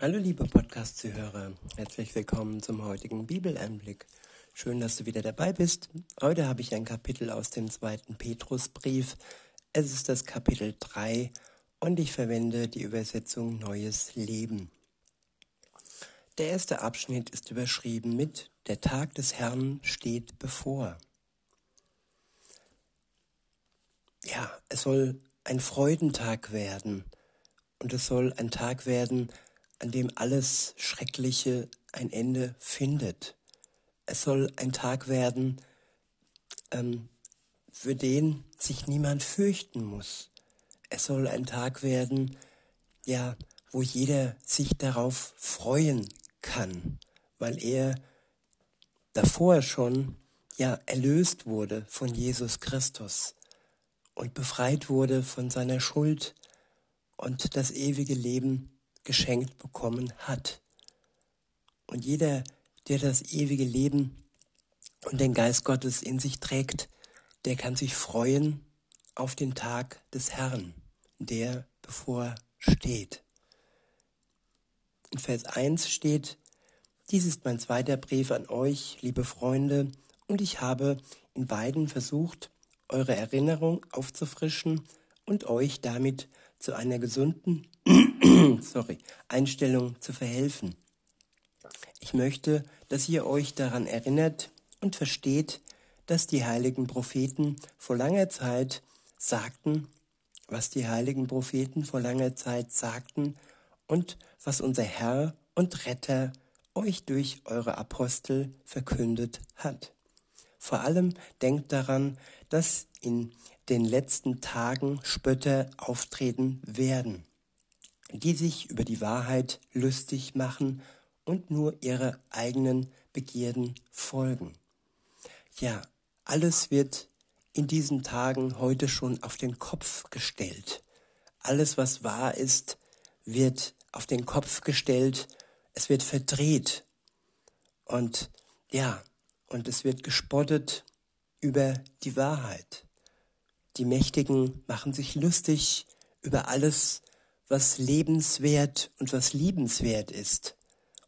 Hallo liebe Podcast-Zuhörer, herzlich willkommen zum heutigen Bibeleinblick. Schön, dass du wieder dabei bist. Heute habe ich ein Kapitel aus dem zweiten Petrusbrief. Es ist das Kapitel 3 und ich verwende die Übersetzung Neues Leben. Der erste Abschnitt ist überschrieben mit Der Tag des Herrn steht bevor. Ja, es soll ein Freudentag werden und es soll ein Tag werden, an dem alles Schreckliche ein Ende findet. Es soll ein Tag werden, ähm, für den sich niemand fürchten muss. Es soll ein Tag werden, ja, wo jeder sich darauf freuen kann, weil er davor schon ja erlöst wurde von Jesus Christus und befreit wurde von seiner Schuld und das ewige Leben geschenkt bekommen hat. Und jeder, der das ewige Leben und den Geist Gottes in sich trägt, der kann sich freuen auf den Tag des Herrn, der bevor steht. In Vers 1 steht, dies ist mein zweiter Brief an euch, liebe Freunde, und ich habe in beiden versucht, eure Erinnerung aufzufrischen und euch damit zu einer gesunden sorry, Einstellung zu verhelfen. Ich möchte, dass ihr euch daran erinnert und versteht, dass die heiligen Propheten vor langer Zeit sagten, was die heiligen Propheten vor langer Zeit sagten und was unser Herr und Retter euch durch eure Apostel verkündet hat. Vor allem denkt daran, dass in den letzten Tagen Spötter auftreten werden die sich über die Wahrheit lustig machen und nur ihre eigenen Begierden folgen. Ja, alles wird in diesen Tagen heute schon auf den Kopf gestellt. Alles, was wahr ist, wird auf den Kopf gestellt, es wird verdreht und ja, und es wird gespottet über die Wahrheit. Die Mächtigen machen sich lustig über alles, was lebenswert und was liebenswert ist.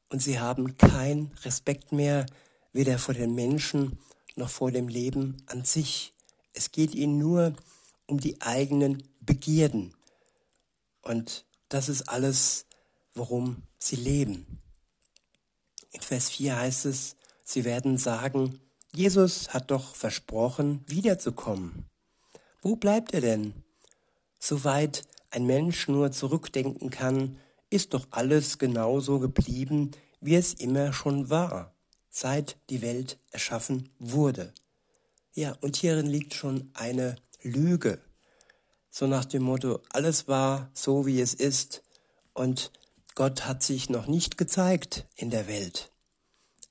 Und sie haben keinen Respekt mehr, weder vor den Menschen noch vor dem Leben an sich. Es geht ihnen nur um die eigenen Begierden. Und das ist alles, worum sie leben. In Vers 4 heißt es, sie werden sagen, Jesus hat doch versprochen, wiederzukommen. Wo bleibt er denn? Soweit ein Mensch nur zurückdenken kann, ist doch alles genauso geblieben, wie es immer schon war, seit die Welt erschaffen wurde. Ja, und hierin liegt schon eine Lüge. So nach dem Motto, alles war so, wie es ist, und Gott hat sich noch nicht gezeigt in der Welt.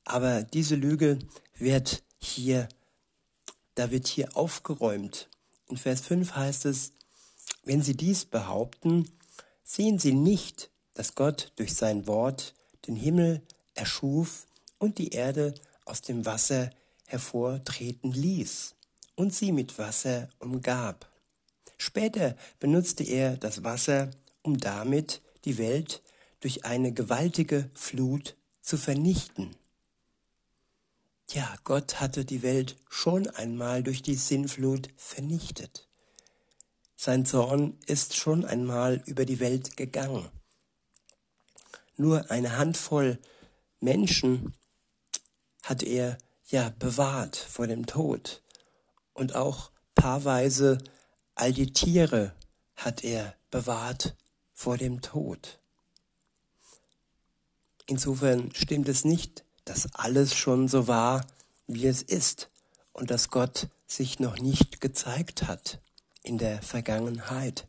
Aber diese Lüge wird hier, da wird hier aufgeräumt. In Vers 5 heißt es, wenn sie dies behaupten, sehen sie nicht, dass Gott durch sein Wort den Himmel erschuf und die Erde aus dem Wasser hervortreten ließ und sie mit Wasser umgab. Später benutzte er das Wasser, um damit die Welt durch eine gewaltige Flut zu vernichten. Ja, Gott hatte die Welt schon einmal durch die Sinnflut vernichtet. Sein Zorn ist schon einmal über die Welt gegangen. Nur eine Handvoll Menschen hat er ja bewahrt vor dem Tod. Und auch paarweise all die Tiere hat er bewahrt vor dem Tod. Insofern stimmt es nicht, dass alles schon so war, wie es ist und dass Gott sich noch nicht gezeigt hat in der Vergangenheit.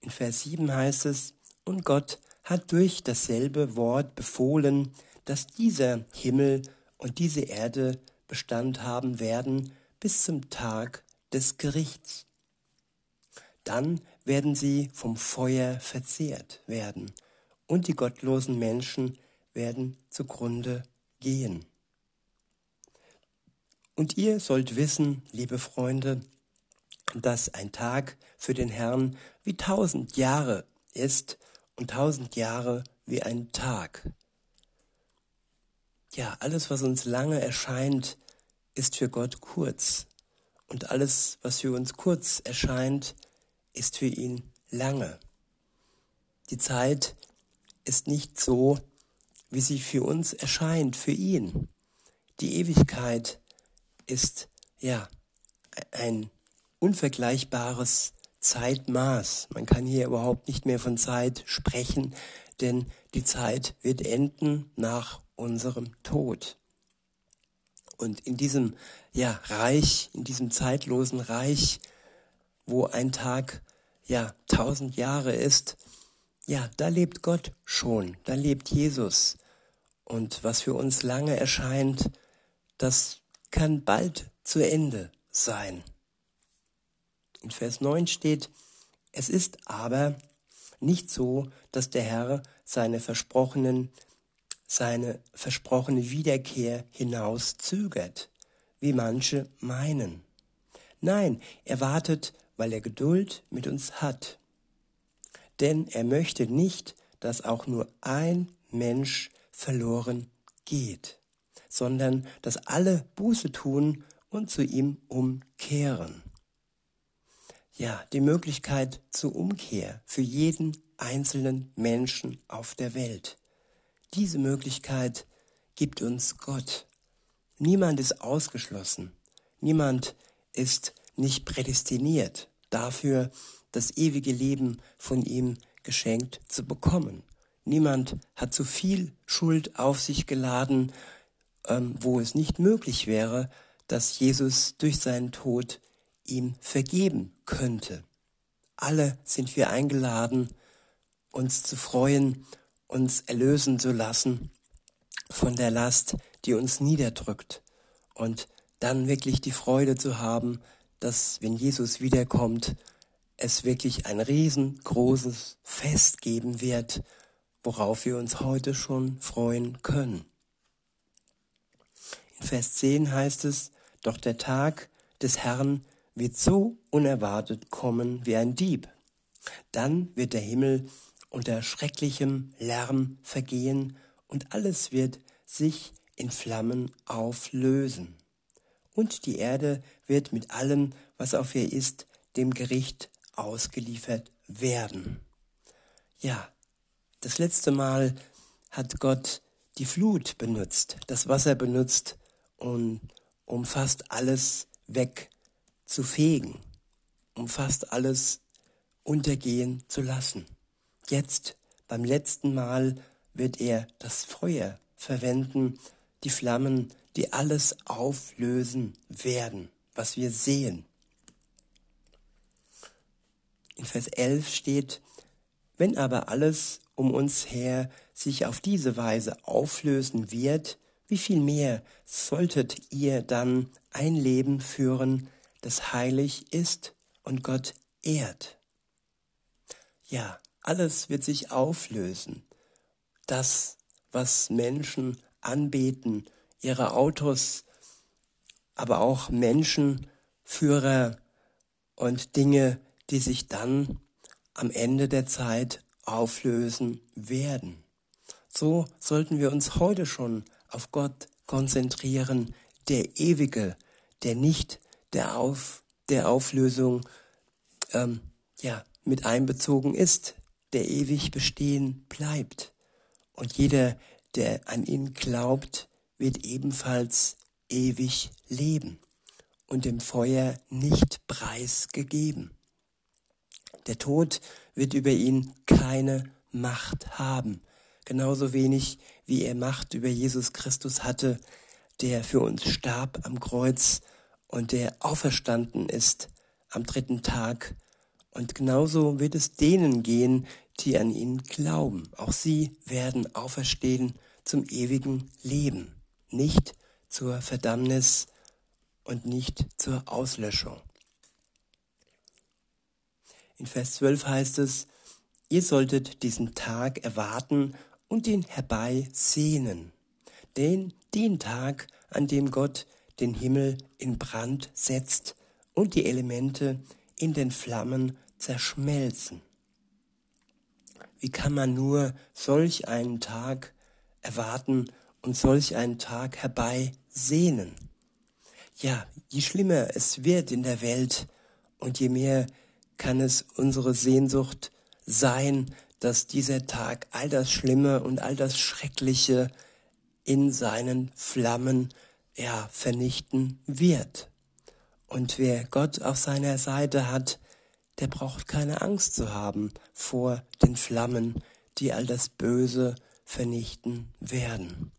In Vers 7 heißt es, und Gott hat durch dasselbe Wort befohlen, dass dieser Himmel und diese Erde Bestand haben werden bis zum Tag des Gerichts. Dann werden sie vom Feuer verzehrt werden und die gottlosen Menschen werden zugrunde gehen. Und ihr sollt wissen, liebe Freunde, dass ein Tag für den Herrn wie tausend Jahre ist und tausend Jahre wie ein Tag. Ja, alles, was uns lange erscheint, ist für Gott kurz. Und alles, was für uns kurz erscheint, ist für ihn lange. Die Zeit ist nicht so, wie sie für uns erscheint, für ihn. Die Ewigkeit ist, ja, ein unvergleichbares Zeitmaß. Man kann hier überhaupt nicht mehr von Zeit sprechen, denn die Zeit wird enden nach unserem Tod. Und in diesem ja, Reich, in diesem zeitlosen Reich, wo ein Tag ja tausend Jahre ist, ja, da lebt Gott schon, da lebt Jesus. Und was für uns lange erscheint, das kann bald zu Ende sein. In Vers 9 steht, es ist aber nicht so, dass der Herr seine versprochenen, seine versprochene Wiederkehr hinaus zögert, wie manche meinen. Nein, er wartet, weil er Geduld mit uns hat. Denn er möchte nicht, dass auch nur ein Mensch verloren geht, sondern dass alle Buße tun und zu ihm umkehren ja, die Möglichkeit zur Umkehr für jeden einzelnen Menschen auf der Welt. Diese Möglichkeit gibt uns Gott. Niemand ist ausgeschlossen. Niemand ist nicht prädestiniert dafür, das ewige Leben von ihm geschenkt zu bekommen. Niemand hat zu viel Schuld auf sich geladen, wo es nicht möglich wäre, dass Jesus durch seinen Tod ihm vergeben könnte. Alle sind wir eingeladen, uns zu freuen, uns erlösen zu lassen von der Last, die uns niederdrückt und dann wirklich die Freude zu haben, dass wenn Jesus wiederkommt, es wirklich ein riesengroßes Fest geben wird, worauf wir uns heute schon freuen können. Vers 10 heißt es, doch der Tag des Herrn wird so unerwartet kommen wie ein Dieb. Dann wird der Himmel unter schrecklichem Lärm vergehen und alles wird sich in Flammen auflösen. Und die Erde wird mit allem, was auf ihr ist, dem Gericht ausgeliefert werden. Ja, das letzte Mal hat Gott die Flut benutzt, das Wasser benutzt, um, um fast alles weg zu fegen, um fast alles untergehen zu lassen. Jetzt, beim letzten Mal, wird er das Feuer verwenden, die Flammen, die alles auflösen werden, was wir sehen. In Vers 11 steht, wenn aber alles um uns her sich auf diese Weise auflösen wird, wie viel mehr solltet ihr dann ein Leben führen, das heilig ist und Gott ehrt. Ja, alles wird sich auflösen. Das, was Menschen anbeten, ihre Autos, aber auch Menschen, Führer und Dinge, die sich dann am Ende der Zeit auflösen werden. So sollten wir uns heute schon auf Gott konzentrieren, der Ewige, der nicht der, Auf, der Auflösung ähm, ja, mit einbezogen ist, der ewig bestehen bleibt. Und jeder, der an ihn glaubt, wird ebenfalls ewig leben und dem Feuer nicht preisgegeben. Der Tod wird über ihn keine Macht haben, genauso wenig wie er Macht über Jesus Christus hatte, der für uns starb am Kreuz und der auferstanden ist am dritten Tag. Und genauso wird es denen gehen, die an ihn glauben. Auch sie werden auferstehen zum ewigen Leben, nicht zur Verdammnis und nicht zur Auslöschung. In Vers 12 heißt es, ihr solltet diesen Tag erwarten und ihn herbeisehnen, den, den Tag, an dem Gott den Himmel in Brand setzt und die Elemente in den Flammen zerschmelzen. wie kann man nur solch einen Tag erwarten und solch einen Tag herbeisehnen? Ja, je schlimmer es wird in der Welt und je mehr kann es unsere Sehnsucht sein, dass dieser Tag all das Schlimme und all das Schreckliche in seinen Flammen ja, vernichten wird. Und wer Gott auf seiner Seite hat, der braucht keine Angst zu haben vor den Flammen, die all das Böse vernichten werden.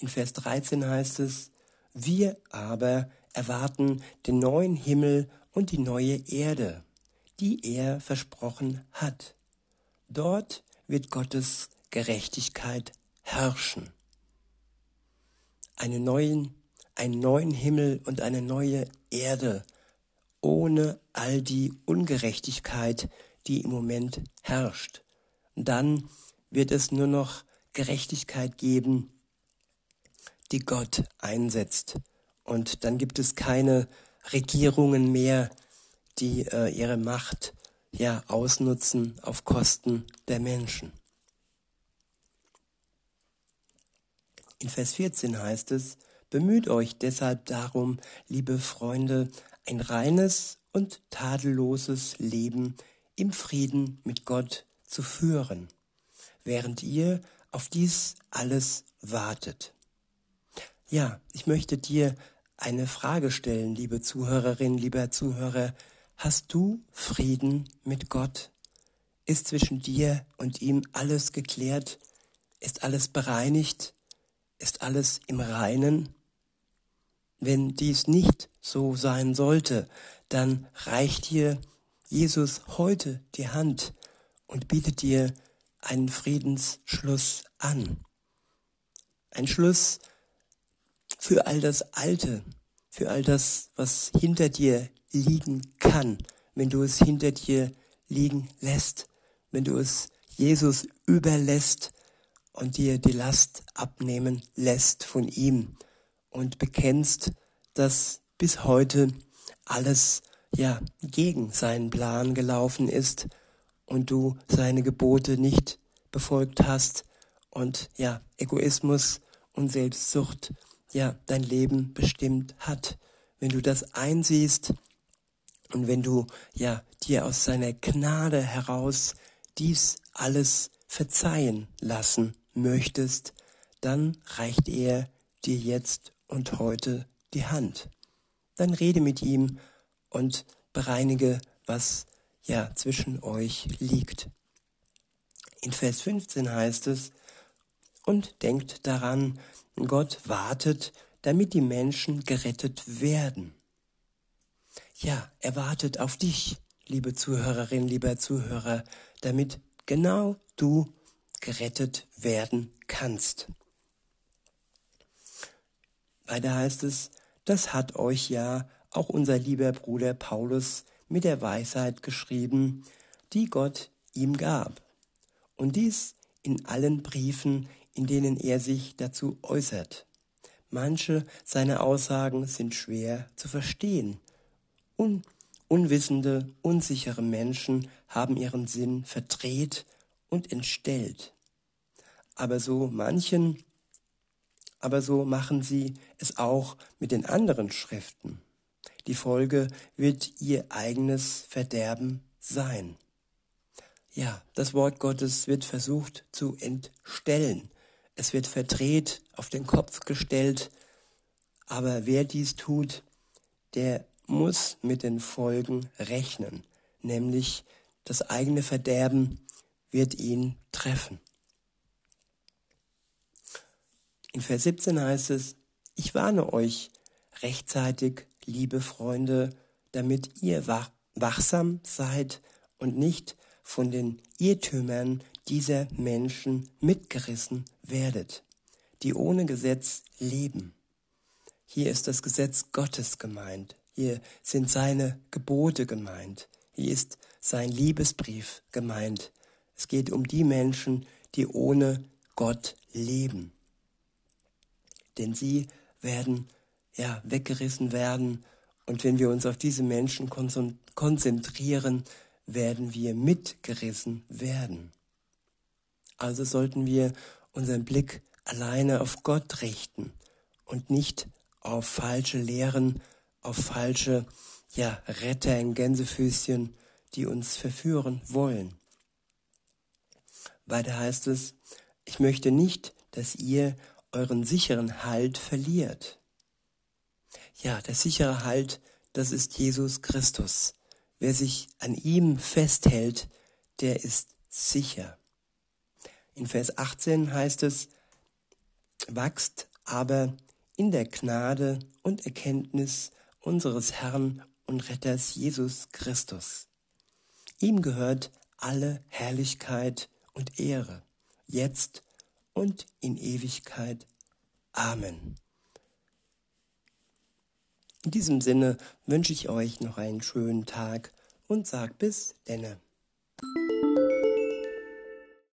In Vers 13 heißt es, wir aber erwarten den neuen Himmel und die neue Erde, die er versprochen hat. Dort wird Gottes Gerechtigkeit herrschen. Einen neuen, einen neuen Himmel und eine neue Erde ohne all die Ungerechtigkeit, die im Moment herrscht. Dann wird es nur noch Gerechtigkeit geben, die Gott einsetzt. Und dann gibt es keine Regierungen mehr, die äh, ihre Macht ja ausnutzen auf Kosten der Menschen. In Vers 14 heißt es, bemüht euch deshalb darum, liebe Freunde, ein reines und tadelloses Leben im Frieden mit Gott zu führen, während ihr auf dies alles wartet. Ja, ich möchte dir eine Frage stellen, liebe Zuhörerin, lieber Zuhörer. Hast du Frieden mit Gott? Ist zwischen dir und ihm alles geklärt? Ist alles bereinigt? Ist alles im Reinen? Wenn dies nicht so sein sollte, dann reicht dir Jesus heute die Hand und bietet dir einen Friedensschluss an. Ein Schluss für all das Alte, für all das, was hinter dir liegen kann, wenn du es hinter dir liegen lässt, wenn du es Jesus überlässt und dir die Last abnehmen lässt von ihm und bekennst, dass bis heute alles ja gegen seinen Plan gelaufen ist und du seine Gebote nicht befolgt hast und ja Egoismus und Selbstsucht ja dein Leben bestimmt hat. Wenn du das einsiehst und wenn du ja dir aus seiner Gnade heraus dies alles verzeihen lassen möchtest, dann reicht er dir jetzt und heute die Hand. Dann rede mit ihm und bereinige, was ja zwischen euch liegt. In Vers 15 heißt es, und denkt daran, Gott wartet, damit die Menschen gerettet werden. Ja, er wartet auf dich, liebe Zuhörerin, lieber Zuhörer, damit genau du gerettet werden kannst. Weiter heißt es, das hat euch ja auch unser lieber Bruder Paulus mit der Weisheit geschrieben, die Gott ihm gab. Und dies in allen Briefen, in denen er sich dazu äußert. Manche seiner Aussagen sind schwer zu verstehen. Un unwissende, unsichere Menschen haben ihren Sinn verdreht und entstellt. Aber so manchen, aber so machen sie es auch mit den anderen Schriften. Die Folge wird ihr eigenes Verderben sein. Ja, das Wort Gottes wird versucht zu entstellen. Es wird verdreht, auf den Kopf gestellt. Aber wer dies tut, der muss mit den Folgen rechnen, nämlich das eigene Verderben wird ihn treffen. In Vers 17 heißt es, ich warne euch rechtzeitig, liebe Freunde, damit ihr wach wachsam seid und nicht von den Irrtümern dieser Menschen mitgerissen werdet, die ohne Gesetz leben. Hier ist das Gesetz Gottes gemeint. Hier sind seine Gebote gemeint. Hier ist sein Liebesbrief gemeint. Es geht um die Menschen, die ohne Gott leben. Denn sie werden ja weggerissen werden und wenn wir uns auf diese Menschen konzentrieren, werden wir mitgerissen werden. Also sollten wir unseren Blick alleine auf Gott richten und nicht auf falsche Lehren, auf falsche ja, Retter in Gänsefüßchen, die uns verführen wollen. Weiter heißt es, ich möchte nicht, dass ihr euren sicheren Halt verliert. Ja, der sichere Halt, das ist Jesus Christus. Wer sich an ihm festhält, der ist sicher. In Vers 18 heißt es, wachst aber in der Gnade und Erkenntnis unseres Herrn und Retters Jesus Christus. Ihm gehört alle Herrlichkeit und Ehre, jetzt und in Ewigkeit. Amen. In diesem Sinne wünsche ich euch noch einen schönen Tag und sag bis denne.